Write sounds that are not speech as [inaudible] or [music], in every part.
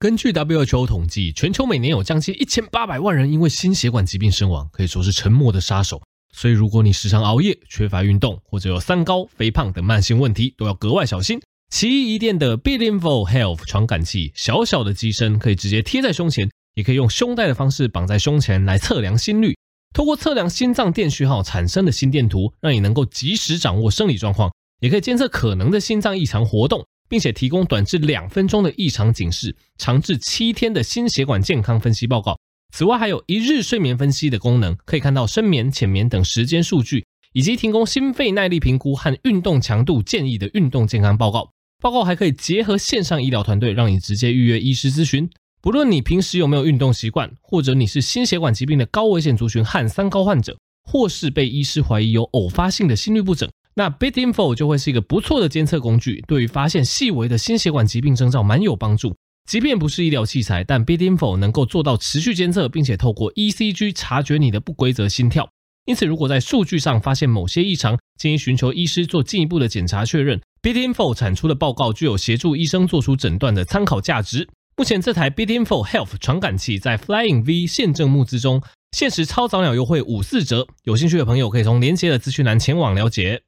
根据 WHO 统计，全球每年有将近一千八百万人因为心血管疾病身亡，可以说是沉默的杀手。所以，如果你时常熬夜、缺乏运动，或者有三高、肥胖等慢性问题，都要格外小心。奇异一电的 b i l i n v o Health 传感器，小小的机身可以直接贴在胸前，也可以用胸带的方式绑在胸前来测量心率。透过测量心脏电讯号产生的心电图，让你能够及时掌握生理状况，也可以监测可能的心脏异常活动。并且提供短至两分钟的异常警示，长至七天的心血管健康分析报告。此外，还有一日睡眠分析的功能，可以看到深眠、浅眠等时间数据，以及提供心肺耐力评估和运动强度建议的运动健康报告。报告还可以结合线上医疗团队，让你直接预约医师咨询。不论你平时有没有运动习惯，或者你是心血管疾病的高危险族群和三高患者，或是被医师怀疑有偶发性的心律不整。那 BeatInfo 就会是一个不错的监测工具，对于发现细微的心血管疾病征兆蛮有帮助。即便不是医疗器材，但 BeatInfo 能够做到持续监测，并且透过 ECG 察觉你的不规则心跳。因此，如果在数据上发现某些异常，建议寻求医师做进一步的检查确认。BeatInfo 产出的报告具有协助医生做出诊断的参考价值。目前，这台 BeatInfo Health 传感器在 Flying V 现正募资中，限时超早鸟优惠五四折。有兴趣的朋友可以从连接的资讯栏前往了解。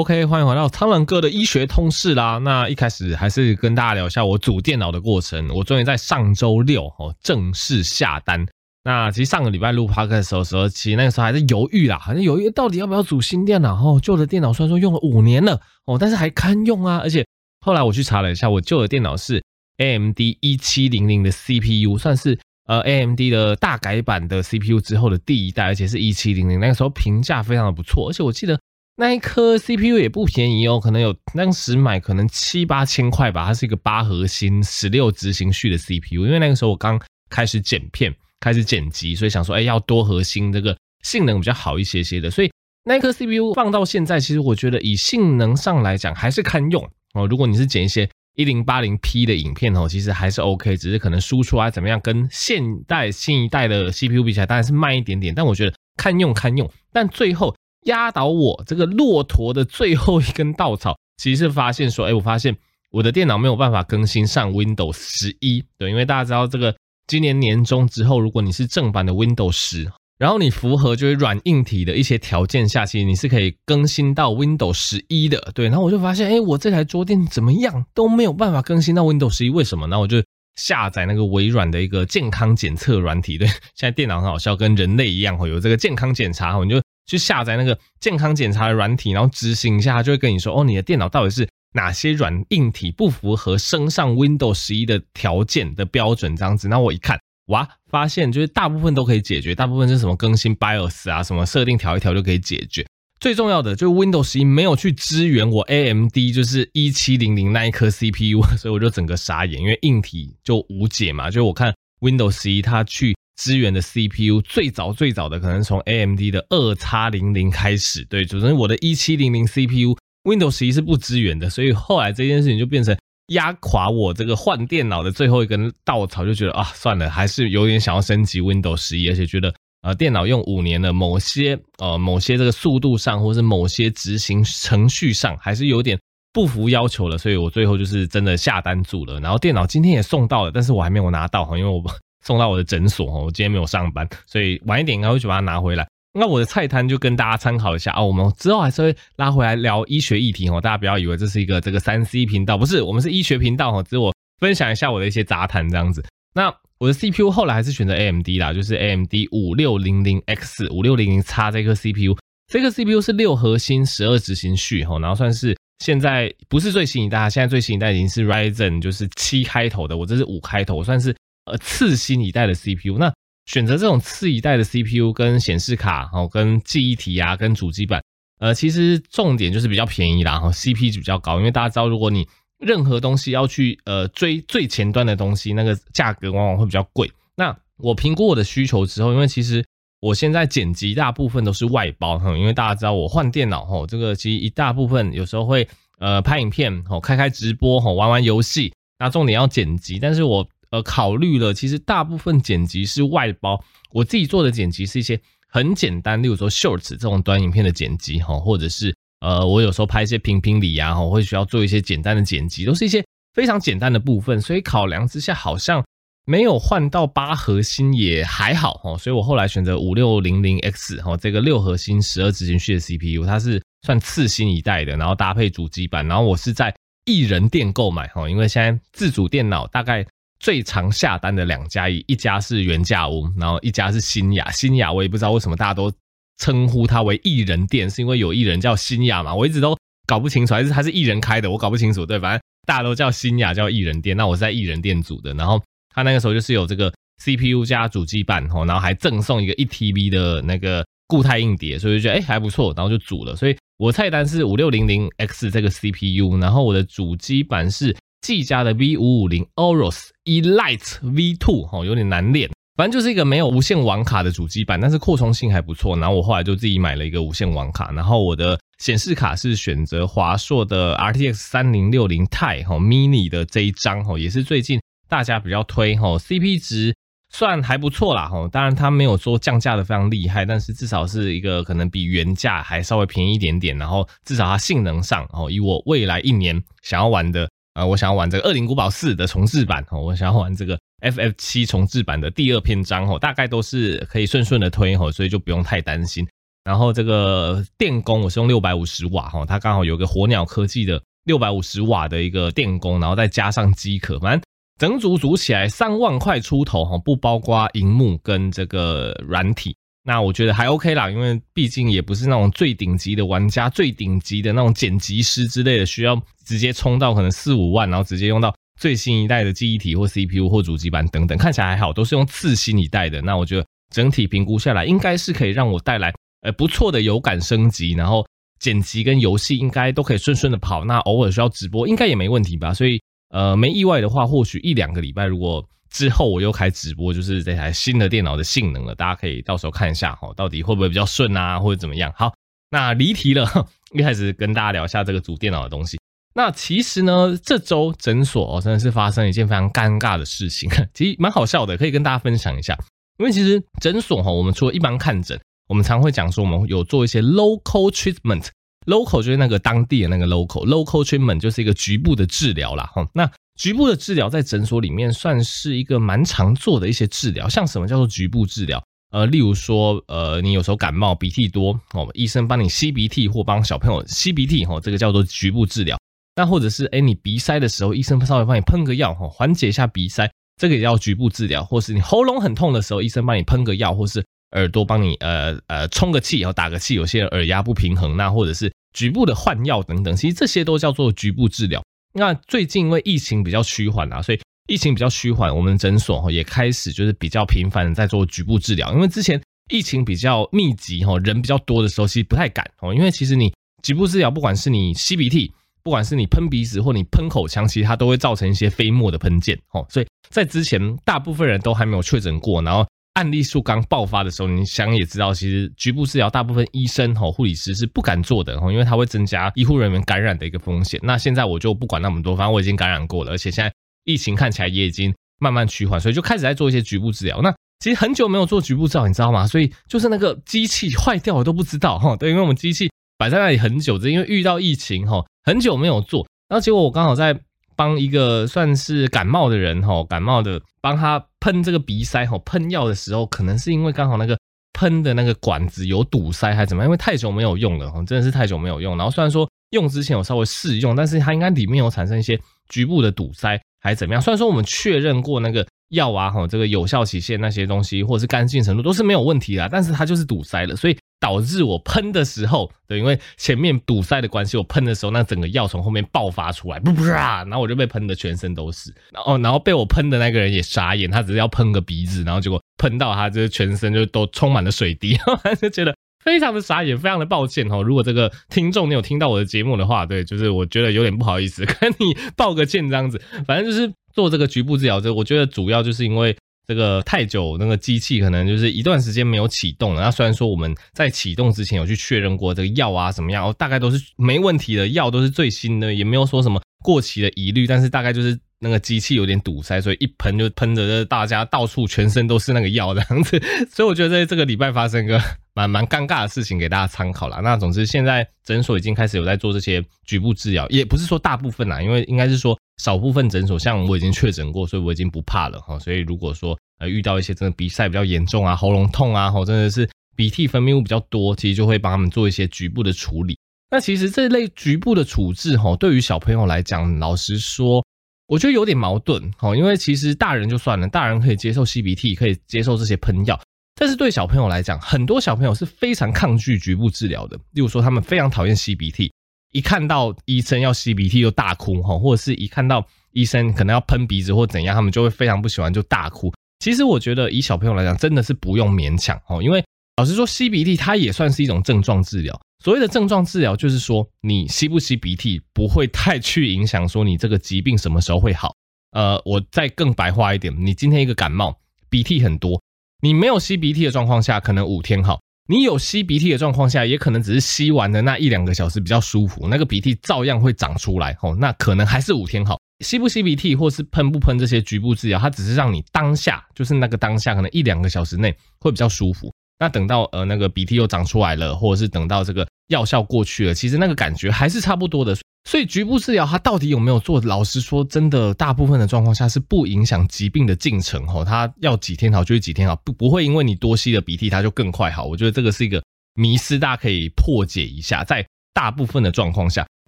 OK，欢迎回到苍狼哥的医学通识啦。那一开始还是跟大家聊一下我组电脑的过程。我终于在上周六哦正式下单。那其实上个礼拜录 p o d 的时候，时候其实那个时候还在犹豫啦，好像犹豫到底要不要组新电脑。哦，旧的电脑虽然说用了五年了哦，但是还堪用啊。而且后来我去查了一下，我旧的电脑是 AMD 一七零零的 CPU，算是呃 AMD 的大改版的 CPU 之后的第一代，而且是一七零零。那个时候评价非常的不错，而且我记得。那一颗 CPU 也不便宜哦，可能有当时买可能七八千块吧。它是一个八核心十六执行序的 CPU，因为那个时候我刚开始剪片，开始剪辑，所以想说，哎，要多核心，这个性能比较好一些些的。所以那一颗 CPU 放到现在，其实我觉得以性能上来讲还是堪用哦。如果你是剪一些一零八零 P 的影片哦，其实还是 OK，只是可能输出啊怎么样，跟现代新一代的 CPU 比起来，当然是慢一点点，但我觉得堪用堪用。但最后。压倒我这个骆驼的最后一根稻草，其实是发现说，哎，我发现我的电脑没有办法更新上 Windows 十一，对，因为大家知道这个今年年中之后，如果你是正版的 Windows 十，然后你符合就是软硬体的一些条件下，其实你是可以更新到 Windows 十一的，对，然后我就发现，哎，我这台桌垫怎么样都没有办法更新到 Windows 十一，为什么？那我就下载那个微软的一个健康检测软体，对，现在电脑很好笑，跟人类一样，会有这个健康检查，你就。去下载那个健康检查的软体，然后执行一下，它就会跟你说，哦，你的电脑到底是哪些软硬体不符合升上 Windows 十一的条件的标准这样子。那我一看，哇，发现就是大部分都可以解决，大部分是什么更新 BIOS 啊，什么设定调一调就可以解决。最重要的就是 Windows 十一没有去支援我 AMD 就是一七零零那一颗 CPU，[laughs] 所以我就整个傻眼，因为硬体就无解嘛。就我看 Windows 十一它去。支援的 CPU 最早最早的可能从 AMD 的二叉零零开始，对，主要是我的一七零零 CPU Windows 十一是不支援的，所以后来这件事情就变成压垮我这个换电脑的最后一根稻草，就觉得啊，算了，还是有点想要升级 Windows 十一，而且觉得呃电脑用五年了，某些呃某些这个速度上或是某些执行程序上还是有点不符要求了，所以我最后就是真的下单组了，然后电脑今天也送到了，但是我还没有拿到哈，因为我。送到我的诊所哦，我今天没有上班，所以晚一点应该会去把它拿回来。那我的菜单就跟大家参考一下啊，我们之后还是会拉回来聊医学议题哦，大家不要以为这是一个这个三 C 频道，不是，我们是医学频道哦，只是我分享一下我的一些杂谈这样子。那我的 CPU 后来还是选择 AMD 啦，就是 AMD 五六零零 X 五六零零 X 这颗 CPU，这个 CPU 是六核心十二执行序哈，然后算是现在不是最新一代，现在最新一代已经是 Ryzen 就是七开头的，我这是五开头，我算是。呃，次新一代的 CPU，那选择这种次一代的 CPU 跟显示卡，哦，跟记忆体啊，跟主机板，呃，其实重点就是比较便宜啦，哈，CP 值比较高，因为大家知道，如果你任何东西要去呃追最前端的东西，那个价格往往会比较贵。那我评估我的需求之后，因为其实我现在剪辑大部分都是外包，哈，因为大家知道我换电脑，哈，这个其实一大部分有时候会呃拍影片，哦，开开直播，哦，玩玩游戏，那重点要剪辑，但是我。呃，考虑了，其实大部分剪辑是外包，我自己做的剪辑是一些很简单，例如说 shorts 这种短影片的剪辑哈，或者是呃，我有时候拍一些评评理啊，哈，会需要做一些简单的剪辑，都是一些非常简单的部分，所以考量之下好像没有换到八核心也还好哦，所以我后来选择五六零零 X 哈，这个六核心十二执行序的 CPU，它是算次新一代的，然后搭配主机板，然后我是在一人店购买哈，因为现在自主电脑大概最常下单的两家，一一家是原价屋，然后一家是新雅，新雅我也不知道为什么大家都称呼它为艺人店，是因为有艺人叫新雅嘛，我一直都搞不清楚，还是他是艺人开的，我搞不清楚，对，反正。大家都叫新雅，叫艺人店。那我是在艺人店组的，然后他那个时候就是有这个 CPU 加主机板，然后还赠送一个一 TB 的那个固态硬碟，所以就觉得哎还不错，然后就组了。所以我菜单是五六零零 X 这个 CPU，然后我的主机板是技嘉的 V 五五零 Aorus Elite V2，哈，有点难练。反正就是一个没有无线网卡的主机板，但是扩充性还不错。然后我后来就自己买了一个无线网卡，然后我的显示卡是选择华硕的 RTX 三零六零 Ti 哈 mini 的这一张哈，也是最近大家比较推哈，CP 值算还不错啦哈。当然它没有说降价的非常厉害，但是至少是一个可能比原价还稍微便宜一点点。然后至少它性能上哦，以我未来一年想要玩的。啊，我想要玩这个《恶灵古堡四》的重制版哦，我想要玩这个 FF 七重制版的第二篇章哦，大概都是可以顺顺的推哦，所以就不用太担心。然后这个电工我是用六百五十瓦哈，它刚好有个火鸟科技的六百五十瓦的一个电工，然后再加上机壳，反正整组组起来三万块出头哈，不包括荧幕跟这个软体。那我觉得还 OK 啦，因为毕竟也不是那种最顶级的玩家、最顶级的那种剪辑师之类的，需要直接冲到可能四五万，然后直接用到最新一代的记忆体或 CPU 或主机板等等，看起来还好，都是用次新一代的。那我觉得整体评估下来，应该是可以让我带来呃不错的有感升级，然后剪辑跟游戏应该都可以顺顺的跑。那偶尔需要直播，应该也没问题吧？所以呃没意外的话，或许一两个礼拜如果。之后我又开直播，就是这台新的电脑的性能了，大家可以到时候看一下哈，到底会不会比较顺啊，或者怎么样？好，那离题了，[laughs] 一开始跟大家聊一下这个主电脑的东西。那其实呢，这周诊所，真的是发生一件非常尴尬的事情，其实蛮好笑的，可以跟大家分享一下。因为其实诊所哈，我们除了一般看诊，我们常会讲说我们有做一些 local treatment，local 就是那个当地的那个 local，local treatment 就是一个局部的治疗啦哈。那局部的治疗在诊所里面算是一个蛮常做的一些治疗，像什么叫做局部治疗？呃，例如说，呃，你有时候感冒鼻涕多，哦，医生帮你吸鼻涕或帮小朋友吸鼻涕，哦，这个叫做局部治疗。那或者是，哎，你鼻塞的时候，医生稍微帮你喷个药，哈，缓解一下鼻塞，这个也叫局部治疗。或是你喉咙很痛的时候，医生帮你喷个药，或是耳朵帮你，呃呃，充个气，然后打个气，有些耳压不平衡，那或者是局部的换药等等，其实这些都叫做局部治疗。那最近因为疫情比较趋缓啊，所以疫情比较趋缓，我们诊所哈也开始就是比较频繁的在做局部治疗。因为之前疫情比较密集哈，人比较多的时候，其实不太敢哦。因为其实你局部治疗，不管是你吸鼻涕，不管是你喷鼻子或你喷口腔，其实它都会造成一些飞沫的喷溅哦。所以在之前，大部分人都还没有确诊过，然后。案例数刚爆发的时候，你想也知道，其实局部治疗大部分医生吼护理师是不敢做的吼，因为它会增加医护人员感染的一个风险。那现在我就不管那么多，反正我已经感染过了，而且现在疫情看起来也已经慢慢趋缓，所以就开始在做一些局部治疗。那其实很久没有做局部治疗，你知道吗？所以就是那个机器坏掉了都不知道哈。对，因为我们机器摆在那里很久，只因为遇到疫情哈，很久没有做，然后结果我刚好在。帮一个算是感冒的人吼，感冒的帮他喷这个鼻塞吼，喷药的时候，可能是因为刚好那个喷的那个管子有堵塞还是怎么？因为太久没有用了，真的是太久没有用。然后虽然说用之前有稍微试用，但是它应该里面有产生一些局部的堵塞还是怎么样？虽然说我们确认过那个。药啊，哈，这个有效期限那些东西，或者是干净程度都是没有问题的，但是它就是堵塞了，所以导致我喷的时候，对，因为前面堵塞的关系，我喷的时候，那整个药从后面爆发出来，噗噗啊，然后我就被喷的全身都是，然后然后被我喷的那个人也傻眼，他只是要喷个鼻子，然后结果喷到他就是全身就都充满了水滴，就觉得非常的傻眼，非常的抱歉哈。如果这个听众你有听到我的节目的话，对，就是我觉得有点不好意思跟你道个歉这样子，反正就是。做这个局部治疗，这我觉得主要就是因为这个太久，那个机器可能就是一段时间没有启动了。那虽然说我们在启动之前有去确认过这个药啊什么样，大概都是没问题的，药都是最新的，也没有说什么过期的疑虑。但是大概就是那个机器有点堵塞，所以一喷就喷着大家到处全身都是那个药这样子。[laughs] 所以我觉得在这个礼拜发生个蛮蛮尴尬的事情给大家参考啦。那总之现在诊所已经开始有在做这些局部治疗，也不是说大部分啦，因为应该是说少部分诊所，像我已经确诊过，所以我已经不怕了哈。所以如果说呃遇到一些真的鼻塞比较严重啊，喉咙痛啊，或真的是鼻涕分泌物比较多，其实就会帮他们做一些局部的处理。那其实这类局部的处置哈，对于小朋友来讲，老实说。我觉得有点矛盾，哦，因为其实大人就算了，大人可以接受吸鼻涕，可以接受这些喷药，但是对小朋友来讲，很多小朋友是非常抗拒局部治疗的。例如说，他们非常讨厌吸鼻涕，一看到医生要吸鼻涕就大哭，哈，或者是一看到医生可能要喷鼻子或怎样，他们就会非常不喜欢就大哭。其实我觉得以小朋友来讲，真的是不用勉强，哦，因为老实说，吸鼻涕它也算是一种症状治疗。所谓的症状治疗，就是说你吸不吸鼻涕不会太去影响说你这个疾病什么时候会好。呃，我再更白话一点，你今天一个感冒，鼻涕很多，你没有吸鼻涕的状况下，可能五天好；你有吸鼻涕的状况下，也可能只是吸完的那一两个小时比较舒服，那个鼻涕照样会长出来。哦，那可能还是五天好。吸不吸鼻涕，或是喷不喷这些局部治疗，它只是让你当下，就是那个当下，可能一两个小时内会比较舒服。那等到呃那个鼻涕又长出来了，或者是等到这个药效过去了，其实那个感觉还是差不多的。所以局部治疗它到底有没有做？老实说，真的大部分的状况下是不影响疾病的进程吼，它要几天好就是几天好，不不会因为你多吸了鼻涕它就更快好。我觉得这个是一个迷思，大家可以破解一下。在大部分的状况下，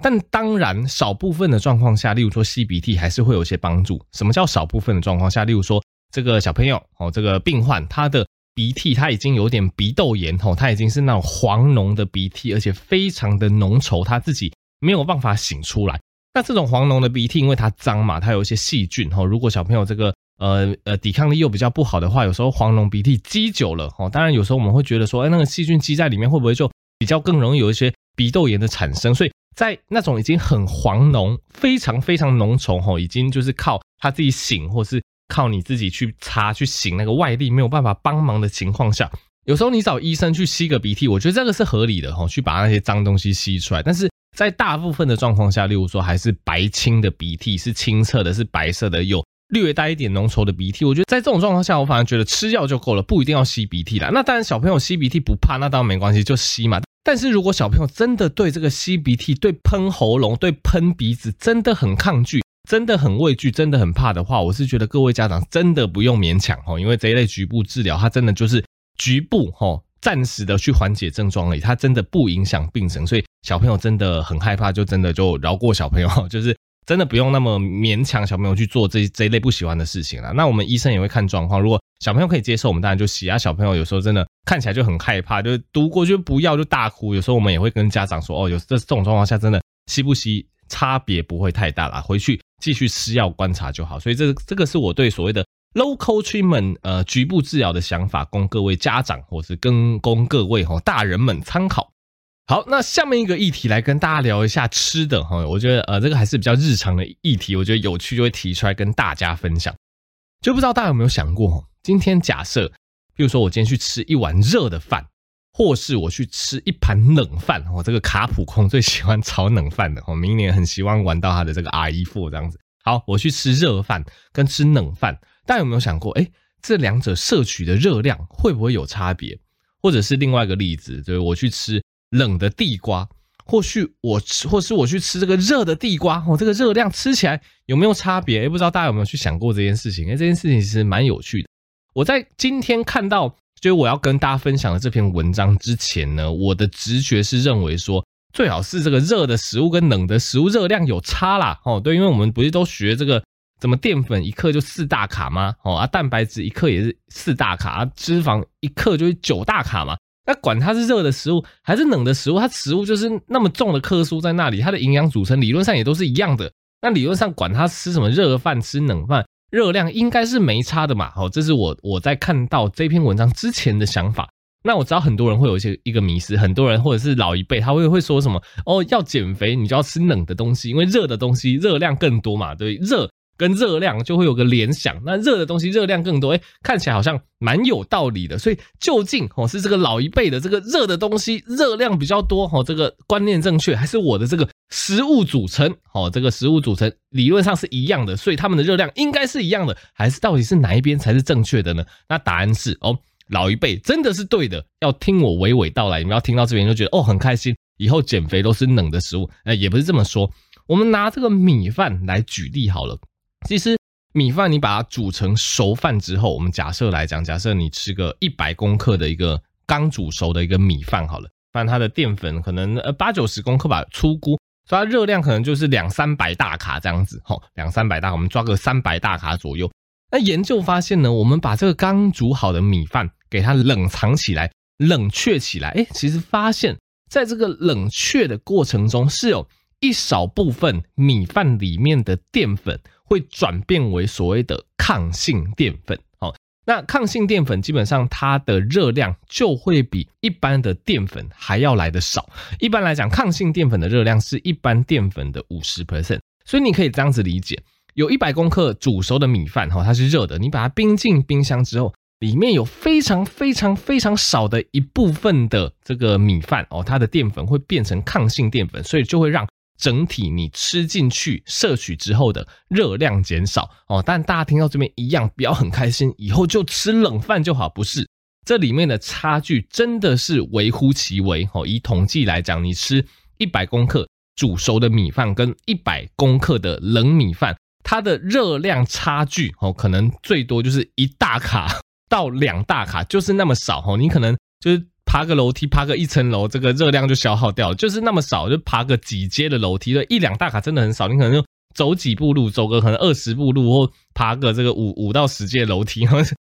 但当然少部分的状况下，例如说吸鼻涕还是会有些帮助。什么叫少部分的状况下？例如说这个小朋友哦，这个病患他的。鼻涕，它已经有点鼻窦炎吼，它已经是那种黄浓的鼻涕，而且非常的浓稠，他自己没有办法擤出来。那这种黄浓的鼻涕，因为它脏嘛，它有一些细菌吼。如果小朋友这个呃呃抵抗力又比较不好的话，有时候黄浓鼻涕积久了吼，当然有时候我们会觉得说，哎，那个细菌积在里面会不会就比较更容易有一些鼻窦炎的产生？所以在那种已经很黄浓、非常非常浓稠吼，已经就是靠他自己擤或是。靠你自己去擦去擤，那个外力没有办法帮忙的情况下，有时候你找医生去吸个鼻涕，我觉得这个是合理的哈，去把那些脏东西吸出来。但是在大部分的状况下，例如说还是白清的鼻涕，是清澈的，是白色的，有略带一点浓稠的鼻涕，我觉得在这种状况下，我反而觉得吃药就够了，不一定要吸鼻涕啦。那当然，小朋友吸鼻涕不怕，那当然没关系，就吸嘛。但是如果小朋友真的对这个吸鼻涕、对喷喉咙、对喷鼻子真的很抗拒，真的很畏惧，真的很怕的话，我是觉得各位家长真的不用勉强哦，因为这一类局部治疗，它真的就是局部哈，暂时的去缓解症状而已，它真的不影响病程，所以小朋友真的很害怕，就真的就饶过小朋友，就是真的不用那么勉强小朋友去做这 [laughs] 这一类不喜欢的事情了。那我们医生也会看状况，如果小朋友可以接受，我们当然就吸啊。小朋友有时候真的看起来就很害怕，就读过去不要就大哭，有时候我们也会跟家长说，哦，有这这种状况下真的吸不吸差别不会太大啦，回去。继续吃药观察就好，所以这这个是我对所谓的 local treatment 呃局部治疗的想法，供各位家长或是跟供各位哈大人们参考。好，那下面一个议题来跟大家聊一下吃的哈，我觉得呃这个还是比较日常的议题，我觉得有趣就会提出来跟大家分享。就不知道大家有没有想过，今天假设，比如说我今天去吃一碗热的饭。或是我去吃一盘冷饭，我这个卡普空最喜欢炒冷饭的，我明年很希望玩到他的这个 RE4 这样子。好，我去吃热饭跟吃冷饭，大家有没有想过，哎，这两者摄取的热量会不会有差别？或者是另外一个例子，就是我去吃冷的地瓜，或许我吃，或是我去吃这个热的地瓜，我这个热量吃起来有没有差别？哎，不知道大家有没有去想过这件事情？哎，这件事情其实蛮有趣的。我在今天看到。就我要跟大家分享的这篇文章之前呢，我的直觉是认为说，最好是这个热的食物跟冷的食物热量有差啦。哦，对，因为我们不是都学这个，怎么淀粉一克就四大卡吗？哦啊，蛋白质一克也是四大卡，啊，脂肪一克就是九大卡嘛。那管它是热的食物还是冷的食物，它食物就是那么重的克数在那里，它的营养组成理论上也都是一样的。那理论上管它吃什么热饭吃冷饭。热量应该是没差的嘛，好，这是我我在看到这篇文章之前的想法。那我知道很多人会有一些一个迷思，很多人或者是老一辈他会会说什么哦，要减肥你就要吃冷的东西，因为热的东西热量更多嘛，对，热。跟热量就会有个联想，那热的东西热量更多，哎，看起来好像蛮有道理的。所以究竟哦是这个老一辈的这个热的东西热量比较多，哦这个观念正确，还是我的这个食物组成，哦这个食物组成理论上是一样的，所以它们的热量应该是一样的，还是到底是哪一边才是正确的呢？那答案是哦，老一辈真的是对的，要听我娓娓道来。你们要听到这边就觉得哦很开心，以后减肥都是冷的食物。哎，也不是这么说。我们拿这个米饭来举例好了。其实米饭你把它煮成熟饭之后，我们假设来讲，假设你吃个一百公克的一个刚煮熟的一个米饭好了，反正它的淀粉可能呃八九十公克吧，粗估，所以它热量可能就是两三百大卡这样子。吼，两三百大，我们抓个三百大卡左右。那研究发现呢，我们把这个刚煮好的米饭给它冷藏起来、冷却起来，哎，其实发现在这个冷却的过程中，是有一少部分米饭里面的淀粉会转变为所谓的抗性淀粉。那抗性淀粉基本上它的热量就会比一般的淀粉还要来得少。一般来讲，抗性淀粉的热量是一般淀粉的五十 percent，所以你可以这样子理解。有一百公克煮熟的米饭，哈，它是热的。你把它冰进冰箱之后，里面有非常非常非常少的一部分的这个米饭哦，它的淀粉会变成抗性淀粉，所以就会让整体你吃进去摄取之后的热量减少哦。但大家听到这边一样不要很开心，以后就吃冷饭就好，不是？这里面的差距真的是微乎其微哦。以统计来讲，你吃一百公克煮熟的米饭跟一百公克的冷米饭。它的热量差距哦，可能最多就是一大卡到两大卡，就是那么少哦。你可能就是爬个楼梯，爬个一层楼，这个热量就消耗掉了，就是那么少，就爬个几阶的楼梯，一两大卡真的很少。你可能就走几步路，走个可能二十步路，或爬个这个五五到十阶楼梯，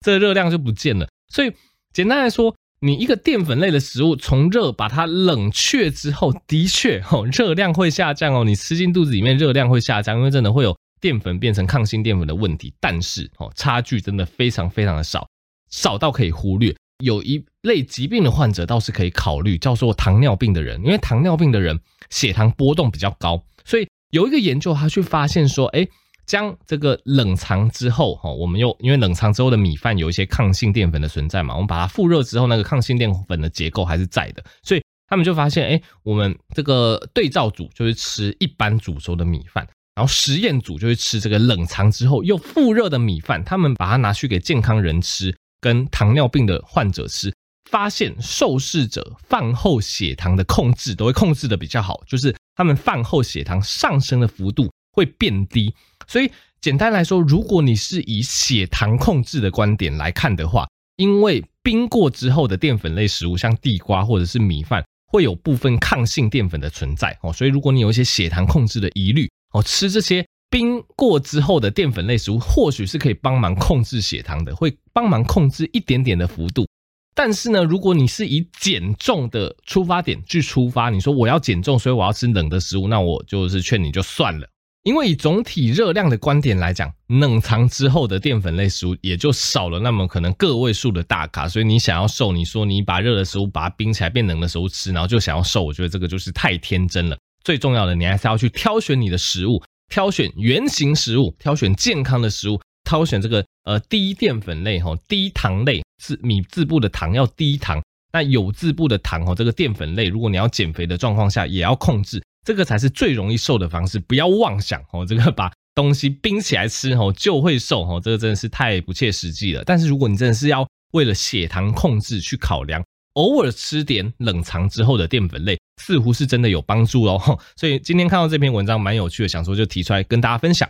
这个热量就不见了。所以简单来说，你一个淀粉类的食物从热把它冷却之后，的确哦，热量会下降哦。你吃进肚子里面，热量会下降，因为真的会有。淀粉变成抗性淀粉的问题，但是哦，差距真的非常非常的少，少到可以忽略。有一类疾病的患者倒是可以考虑，叫做糖尿病的人，因为糖尿病的人血糖波动比较高，所以有一个研究他去发现说，哎，将这个冷藏之后，哈，我们又因为冷藏之后的米饭有一些抗性淀粉的存在嘛，我们把它复热之后，那个抗性淀粉的结构还是在的，所以他们就发现，哎，我们这个对照组就是吃一般煮熟的米饭。然后实验组就会吃这个冷藏之后又复热的米饭，他们把它拿去给健康人吃，跟糖尿病的患者吃，发现受试者饭后血糖的控制都会控制的比较好，就是他们饭后血糖上升的幅度会变低。所以简单来说，如果你是以血糖控制的观点来看的话，因为冰过之后的淀粉类食物，像地瓜或者是米饭，会有部分抗性淀粉的存在哦，所以如果你有一些血糖控制的疑虑。哦，吃这些冰过之后的淀粉类食物，或许是可以帮忙控制血糖的，会帮忙控制一点点的幅度。但是呢，如果你是以减重的出发点去出发，你说我要减重，所以我要吃冷的食物，那我就是劝你就算了。因为以总体热量的观点来讲，冷藏之后的淀粉类食物也就少了那么可能个位数的大卡，所以你想要瘦，你说你把热的食物把它冰起来变冷的食物吃，然后就想要瘦，我觉得这个就是太天真了。最重要的，你还是要去挑选你的食物，挑选原型食物，挑选健康的食物，挑选这个呃低淀粉类哈，低糖类是米字部的糖要低糖，那有字部的糖哦，这个淀粉类，如果你要减肥的状况下也要控制，这个才是最容易瘦的方式。不要妄想哦，这个把东西冰起来吃哦就会瘦哦，这个真的是太不切实际了。但是如果你真的是要为了血糖控制去考量，偶尔吃点冷藏之后的淀粉类。似乎是真的有帮助哦，所以今天看到这篇文章蛮有趣的，想说就提出来跟大家分享。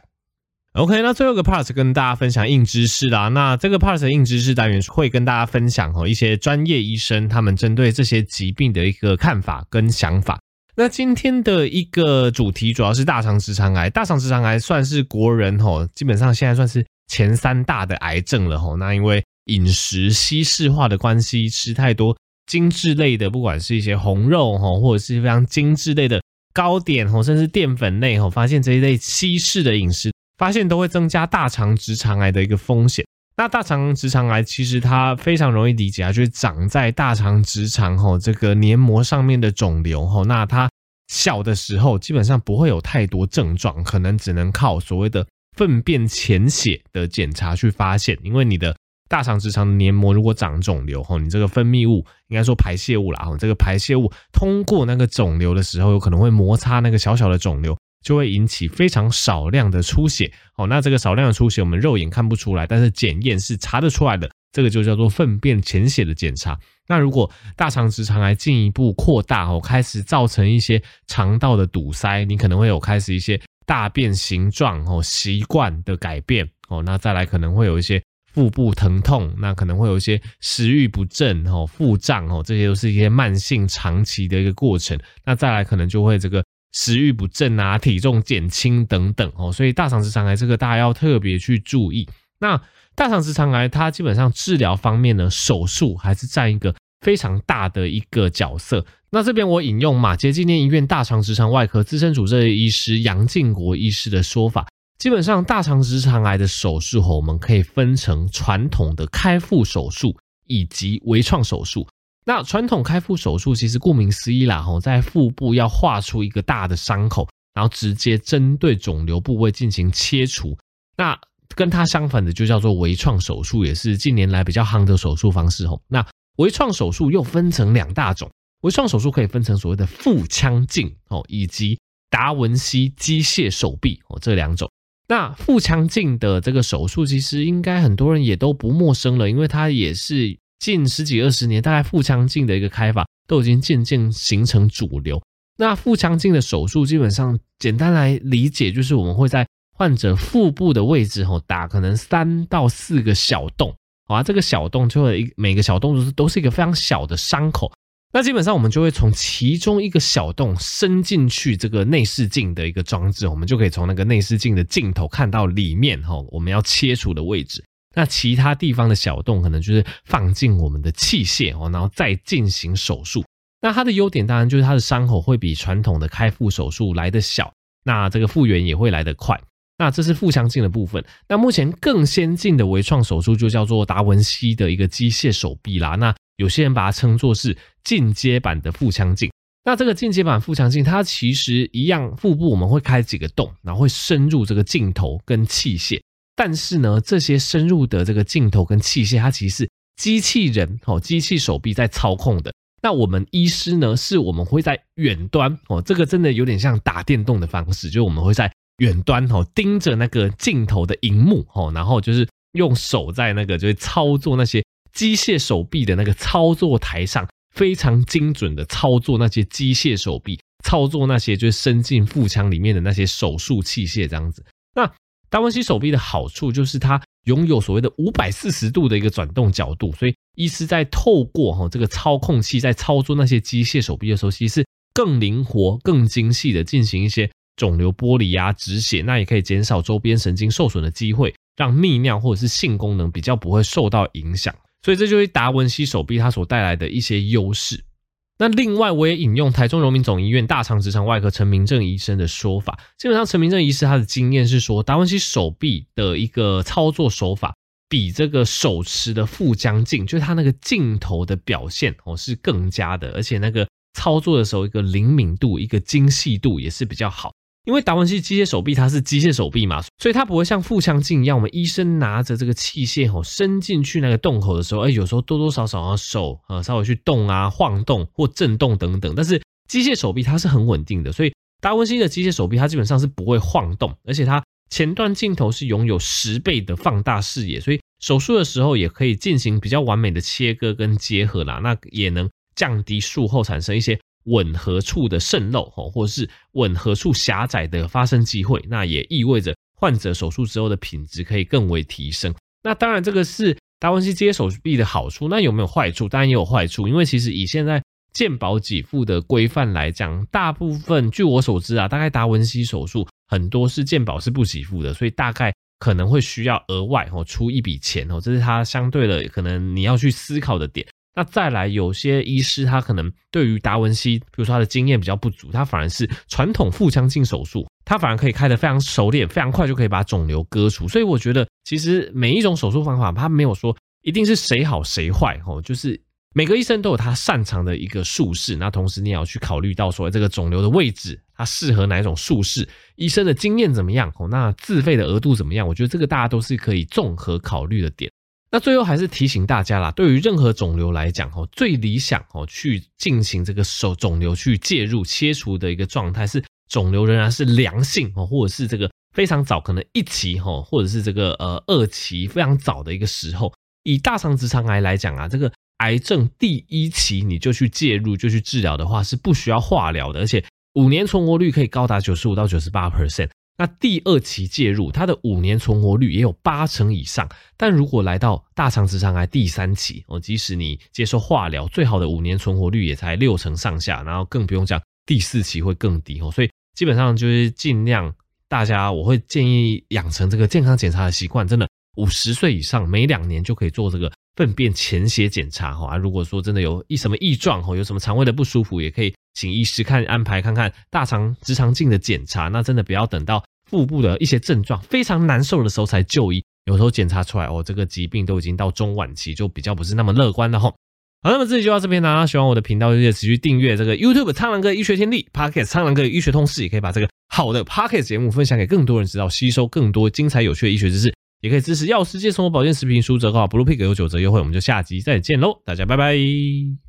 OK，那最后一个 part 跟大家分享硬知识啦。那这个 part 的硬知识单元会跟大家分享哦一些专业医生他们针对这些疾病的一个看法跟想法。那今天的一个主题主要是大肠直肠癌，大肠直肠癌算是国人吼，基本上现在算是前三大的癌症了吼。那因为饮食西式化的关系，吃太多。精致类的，不管是一些红肉吼，或者是非常精致类的糕点吼，甚至淀粉类吼，发现这一类西式的饮食，发现都会增加大肠直肠癌的一个风险。那大肠直肠癌其实它非常容易理解啊，就是长在大肠直肠吼这个黏膜上面的肿瘤吼。那它小的时候基本上不会有太多症状，可能只能靠所谓的粪便潜血的检查去发现，因为你的。大肠直肠黏膜如果长肿瘤，吼，你这个分泌物应该说排泄物啦，吼，这个排泄物通过那个肿瘤的时候，有可能会摩擦那个小小的肿瘤，就会引起非常少量的出血。哦，那这个少量的出血我们肉眼看不出来，但是检验是查得出来的。这个就叫做粪便潜血的检查。那如果大肠直肠癌进一步扩大哦，开始造成一些肠道的堵塞，你可能会有开始一些大便形状哦、习惯的改变哦。那再来可能会有一些腹部疼痛，那可能会有一些食欲不振哦、腹胀哦，这些都是一些慢性长期的一个过程。那再来可能就会这个食欲不振啊、体重减轻等等哦。所以大肠直肠癌这个大家要特别去注意。那大肠直肠癌，它基本上治疗方面呢，手术还是占一个非常大的一个角色。那这边我引用马杰纪念医院大肠直肠外科资深主治医师杨靖国医师的说法，基本上大肠直肠癌的手术，我们可以分成传统的开腹手术以及微创手术。那传统开腹手术其实顾名思义啦，吼，在腹部要画出一个大的伤口，然后直接针对肿瘤部位进行切除。那跟它相反的就叫做微创手术，也是近年来比较夯的手术方式吼。那微创手术又分成两大种，微创手术可以分成所谓的腹腔镜哦，以及达文西机械手臂哦这两种。那腹腔镜的这个手术，其实应该很多人也都不陌生了，因为它也是近十几二十年，大概腹腔镜的一个开法都已经渐渐形成主流。那腹腔镜的手术，基本上简单来理解，就是我们会在患者腹部的位置吼，打可能三到四个小洞，好啊，这个小洞就会一每个小洞都是都是一个非常小的伤口。那基本上我们就会从其中一个小洞伸进去这个内视镜的一个装置，我们就可以从那个内视镜的镜头看到里面哈，我们要切除的位置。那其他地方的小洞可能就是放进我们的器械哦，然后再进行手术。那它的优点当然就是它的伤口会比传统的开腹手术来得小，那这个复原也会来得快。那这是腹腔镜的部分。那目前更先进的微创手术就叫做达文西的一个机械手臂啦。那有些人把它称作是进阶版的腹腔镜。那这个进阶版腹腔镜，它其实一样，腹部我们会开几个洞，然后会深入这个镜头跟器械。但是呢，这些深入的这个镜头跟器械，它其实是机器人哦，机器手臂在操控的。那我们医师呢，是我们会在远端哦，这个真的有点像打电动的方式，就是我们会在。远端哦盯着那个镜头的荧幕吼，然后就是用手在那个就是操作那些机械手臂的那个操作台上，非常精准的操作那些机械手臂，操作那些就是伸进腹腔里面的那些手术器械这样子。那达文西手臂的好处就是它拥有所谓的五百四十度的一个转动角度，所以医师在透过哈这个操控器在操作那些机械手臂的时候，其实是更灵活、更精细的进行一些。肿瘤剥离啊，止血，那也可以减少周边神经受损的机会，让泌尿或者是性功能比较不会受到影响。所以这就是达文西手臂它所带来的一些优势。那另外，我也引用台中荣民总医院大肠直肠外科陈明正医生的说法，基本上陈明正医师他的经验是说，达文西手臂的一个操作手法比这个手持的腹腔镜，就是它那个镜头的表现哦是更加的，而且那个操作的时候一个灵敏度、一个精细度也是比较好。因为达文西机械手臂它是机械手臂嘛，所以它不会像腹腔镜一样，我们医生拿着这个器械吼伸进去那个洞口的时候，哎，有时候多多少少啊手啊稍微去动啊、晃动或震动等等。但是机械手臂它是很稳定的，所以达文西的机械手臂它基本上是不会晃动，而且它前端镜头是拥有十倍的放大视野，所以手术的时候也可以进行比较完美的切割跟结合啦，那也能降低术后产生一些。吻合处的渗漏，或是吻合处狭窄的发生机会，那也意味着患者手术之后的品质可以更为提升。那当然，这个是达文西机械手臂的好处。那有没有坏处？当然也有坏处，因为其实以现在健保给付的规范来讲，大部分据我所知啊，大概达文西手术很多是健保是不给付的，所以大概可能会需要额外哦出一笔钱哦，这是它相对的可能你要去思考的点。那再来，有些医师他可能对于达文西，比如说他的经验比较不足，他反而是传统腹腔镜手术，他反而可以开得非常熟练，非常快就可以把肿瘤割除。所以我觉得，其实每一种手术方法，他没有说一定是谁好谁坏，哦，就是每个医生都有他擅长的一个术式。那同时你也要去考虑到说这个肿瘤的位置，它适合哪一种术式，医生的经验怎么样，哦，那自费的额度怎么样？我觉得这个大家都是可以综合考虑的点。那最后还是提醒大家啦，对于任何肿瘤来讲，哦，最理想哦去进行这个手肿瘤去介入切除的一个状态是肿瘤仍然是良性哦，或者是这个非常早，可能一期哈，或者是这个呃二期非常早的一个时候，以大肠直肠癌来讲啊，这个癌症第一期你就去介入就去治疗的话，是不需要化疗的，而且五年存活率可以高达九十五到九十八 percent。那第二期介入，它的五年存活率也有八成以上。但如果来到大肠直肠癌第三期哦，即使你接受化疗，最好的五年存活率也才六成上下，然后更不用讲第四期会更低哦。所以基本上就是尽量大家，我会建议养成这个健康检查的习惯。真的，五十岁以上每两年就可以做这个粪便潜血检查哈。如果说真的有一什么异状哦，有什么肠胃的不舒服，也可以请医师看安排看看大肠直肠镜的检查。那真的不要等到。腹部的一些症状非常难受的时候才就医，有时候检查出来哦，这个疾病都已经到中晚期，就比较不是那么乐观了吼。好，那么这期就到这边啦。喜欢我的频道，就记得持续订阅这个 YouTube 苍狼哥医学天地 Pocket 苍狼哥医学通识，也可以把这个好的 Pocket 节目分享给更多人知道，吸收更多精彩有趣的医学知识，也可以支持药师界生活保健食品书折扣，Blue Pig 有九折优惠。我们就下集再见喽，大家拜拜。